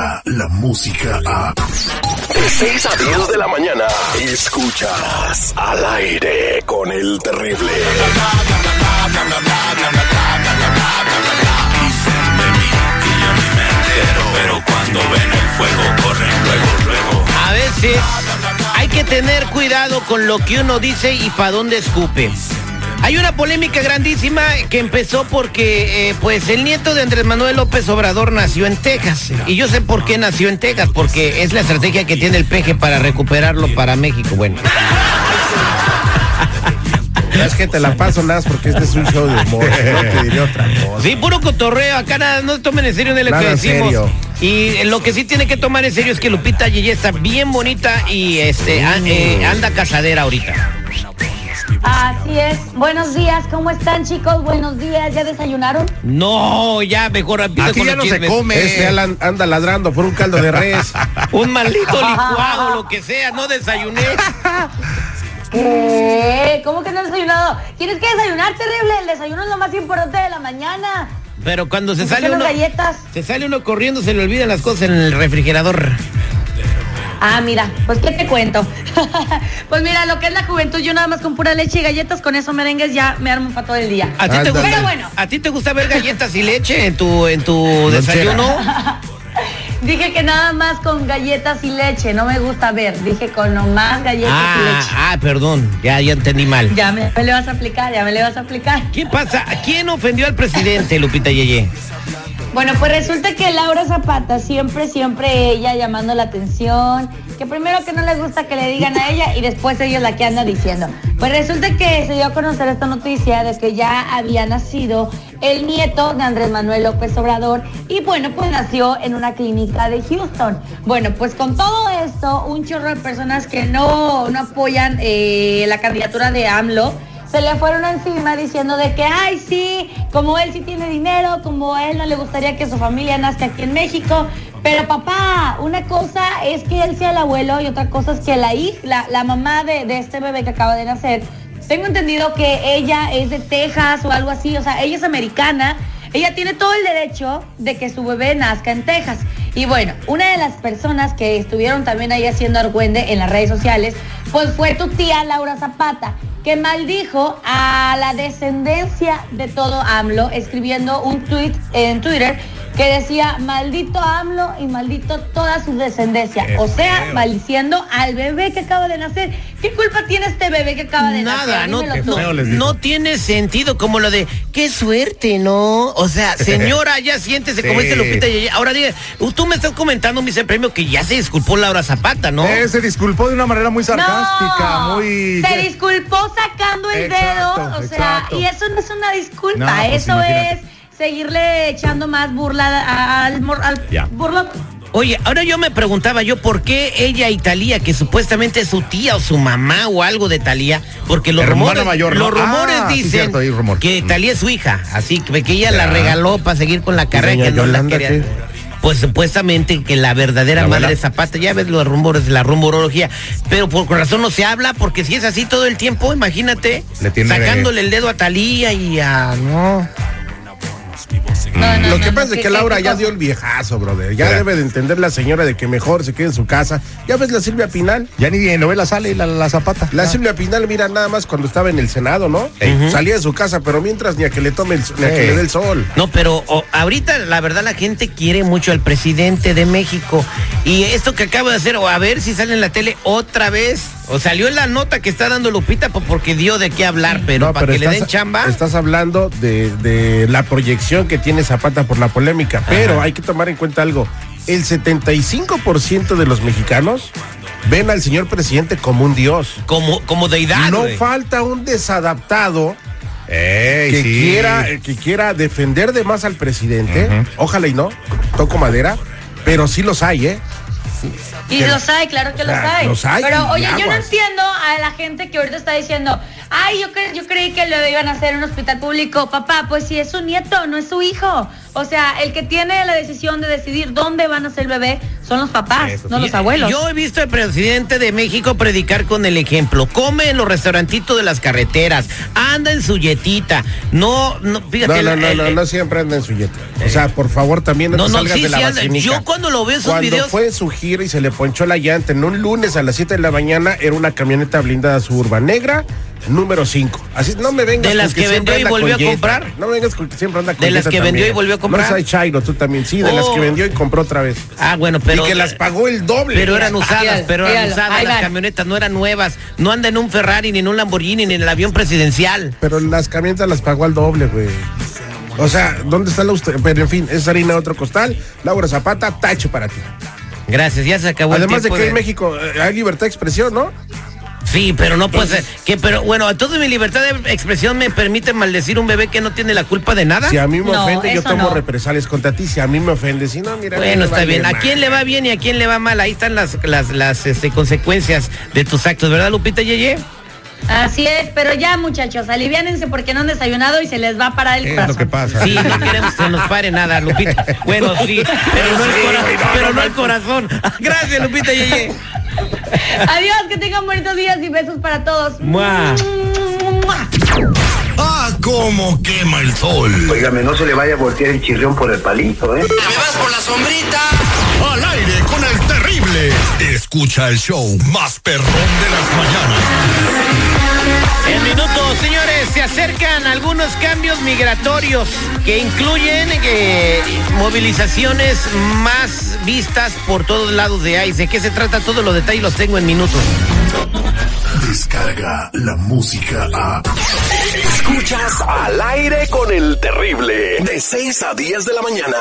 llega la música a... De 6 a 10 de la mañana, escuchas al aire con el terrible. Pero cuando ven el fuego, corren luego, luego. A veces hay que tener cuidado con lo que uno dice y para dónde escupe. Hay una polémica grandísima que empezó porque, eh, pues, el nieto de Andrés Manuel López Obrador nació en Texas. Y yo sé por qué nació en Texas, porque es la estrategia que tiene el peje para recuperarlo para México. Bueno. Es que te la paso nada porque este es un show de humor. No te diré otra cosa. Sí, puro cotorreo. Acá nada, no tomen en serio de lo Nada que decimos. serio. Y lo que sí tiene que tomar en serio es que Lupita Yeye está bien bonita y este a- eh, anda casadera ahorita. Así es. Buenos días, ¿cómo están chicos? Buenos días, ¿ya desayunaron? No, ya mejor Aquí con ya no se come. Este Alan anda ladrando por un caldo de res. Un maldito licuado, lo que sea, no desayuné. ¿Qué? ¿Cómo que no has desayunado? Tienes que desayunar, terrible. El desayuno es lo más importante de la mañana. Pero cuando se ¿Por sale uno, galletas? se sale uno corriendo, se le olvidan las cosas en el refrigerador. Ah, mira, pues qué te cuento. pues mira, lo que es la juventud, yo nada más con pura leche y galletas, con eso merengues ya me armo para todo el día. ¿A ti, te gusta, Pero bueno. ¿A ti te gusta ver galletas y leche en tu, en tu desayuno? Dije que nada más con galletas y leche, no me gusta ver. Dije con nomás galletas y Ah, leche. ah, perdón, ya, ya entendí mal. Ya me, me le vas a aplicar, ya me le vas a aplicar. ¿Qué pasa? ¿Quién ofendió al presidente, Lupita Yeye? Bueno, pues resulta que Laura Zapata, siempre, siempre ella llamando la atención, que primero que no les gusta que le digan a ella y después ellos la que andan diciendo. Pues resulta que se dio a conocer esta noticia de que ya había nacido el nieto de Andrés Manuel López Obrador y bueno, pues nació en una clínica de Houston. Bueno, pues con todo esto, un chorro de personas que no, no apoyan eh, la candidatura de AMLO, se le fueron encima diciendo de que, ay, sí, como él sí tiene dinero, como a él no le gustaría que su familia nazca aquí en México. Pero papá, una cosa es que él sea el abuelo y otra cosa es que la hija, la, mamá de, de este bebé que acaba de nacer, tengo entendido que ella es de Texas o algo así, o sea, ella es americana. Ella tiene todo el derecho de que su bebé nazca en Texas. Y bueno, una de las personas que estuvieron también ahí haciendo argüende en las redes sociales, pues fue tu tía Laura Zapata, que maldijo a la descendencia de todo AMLO, escribiendo un tweet en Twitter que decía maldito AMLO y maldito toda su descendencia. Qué o sea, feo. maldiciendo al bebé que acaba de nacer. ¿Qué culpa tiene este bebé que acaba de Nada, nacer? no, tú. no, dijo. no tiene sentido como lo de qué suerte, ¿no? O sea, señora, ya siéntese como Sí. dice Lupita Yeye. Ahora diga, tú me estás comentando, mi premio, que ya se disculpó Laura Zapata, ¿no? Eh, se disculpó de una manera muy sarcástica, No, muy. Se disculpó sacando el Exacto, dedo, o sea, exacto. y eso no es una disculpa, No, pues eso imagínate. es seguirle echando más burla al, mor- al burlón. Oye, ahora yo me preguntaba yo por qué ella y Talía, que supuestamente es su tía o su mamá o algo de Talía, porque los Hermana rumores, mayor, ¿no? los rumores Ah, sí, dicen cierto, hay rumor. que Mm. Talía es su hija, así que que ella la regaló para seguir con la carrera que no la Yolanda, quería. qué? Pues supuestamente que la verdadera ¿La madre de Zapata, ya ves los rumores, la rumorología, pero por razón no se habla, porque si es así todo el tiempo, imagínate, Le tiene- sacándole el dedo a Talía y a no. No, no, Lo que no, pasa es ¿qué- que Laura ya dio el viejazo, brother. Ya debe de entender la señora de que mejor se quede en su casa. Ya ves la Silvia Pinal. Ya ni en novela sale la, la zapata. La Ah. Silvia Pinal, mira, nada más cuando estaba en el Senado, ¿no? Salía de su casa, pero mientras ni a que le tome el, ni a que le dé el sol. No, pero ahorita la verdad la gente quiere mucho al presidente de México. Y esto que acaba de hacer, o a ver si sale en la tele otra vez. O salió en la nota que está dando Lupita po- porque dio de qué hablar, pero No, para que le den chamba. Estás hablando de, de la proyección que tiene Zapata por la polémica. Pero hay que tomar en cuenta algo. El 75% de los mexicanos ven al señor presidente como un dios. Como, como deidad. no falta un desadaptado Ey, que sí. quiera que quiera defender de más al presidente. Ujú. Ojalá y no. Toco madera. Pero sí los hay, ¿eh? Y los hay, claro que los hay. los hay, Pero oye, yo no entiendo a la gente que ahorita está diciendo, ay, yo, cre- yo creí que lo iban a hacer en un hospital público. Papá, pues si es su nieto, no es su hijo. O sea, el que tiene la decisión de decidir dónde van a ser el bebé son los papás, no los abuelos. Yo he visto al presidente de México predicar con el ejemplo. Come en los restaurantitos de las carreteras, anda en su yetita. No, no, fíjate. No, no, no, el- no, el- no siempre anda en su jet. O sea, por favor, también no, No, salgas sí, de la sí. Yo cuando lo veo esos Cuando videos- fue su gira y se le ponchó la llanta en un lunes a las 7 de la mañana, era una camioneta blindada suburban negra, número 5. Así, no me vengas ¿De las con que vendió y volvió a comprar? No me vengas con que siempre anda con ¿De las que vendió también. y volvió a comprar? No seas chairo, tú también. Sí, de las Oh. que vendió y compró otra vez. Ah, bueno, pero. y que las pagó el doble. Pero eran usadas, pero eran usadas las camionetas, no eran nuevas. No anda en un Ferrari, ni en un Lamborghini, ni en el avión presidencial. Pero las camionetas las pagó al doble, güey. O sea, ¿dónde está la usted? Pero en fin, es harina de otro costal. Laura Zapata, tacho para ti. Gracias, ya se acabó el Además de tiempo que en México eh, hay libertad de expresión, ¿no? Sí, pero no puede ser. Que, pero bueno, toda mi libertad de expresión me permite maldecir un bebé que no tiene la culpa de nada. Si a mí me No, ofende, yo tomo no. represalias contra ti. Si a mí me ofende, si no, mira. Bueno, está bien. ¿A quién le va bien y a quién le va mal? Ahí están las, las, las este, consecuencias de tus actos, ¿verdad, Lupita Yeye? Así es, pero ya muchachos, aliviánense porque no han desayunado y se les va a parar el Es corazón. lo que pasa. Sí, no queremos que nos pare nada, Lupita. Bueno, sí, pero no el, pero no el corazón. Gracias, Lupita Yeye. Adiós, que tengan bonitos días y besos para todos. Mua. Mua. Ah, cómo quema el sol. Óigame, no se le vaya a voltear el chirrión por el palito, ¿eh? Al aire con el terrible. Escucha el show más perrón de las mañanas. En minutos, señores, se acercan algunos cambios migratorios que incluyen eh, movilizaciones más vistas por todos lados de ICE. ¿De qué se trata? Todos los detalles los tengo en minutos. Descarga la música a. Escuchas al aire con el terrible. De 6 a 10 de la mañana.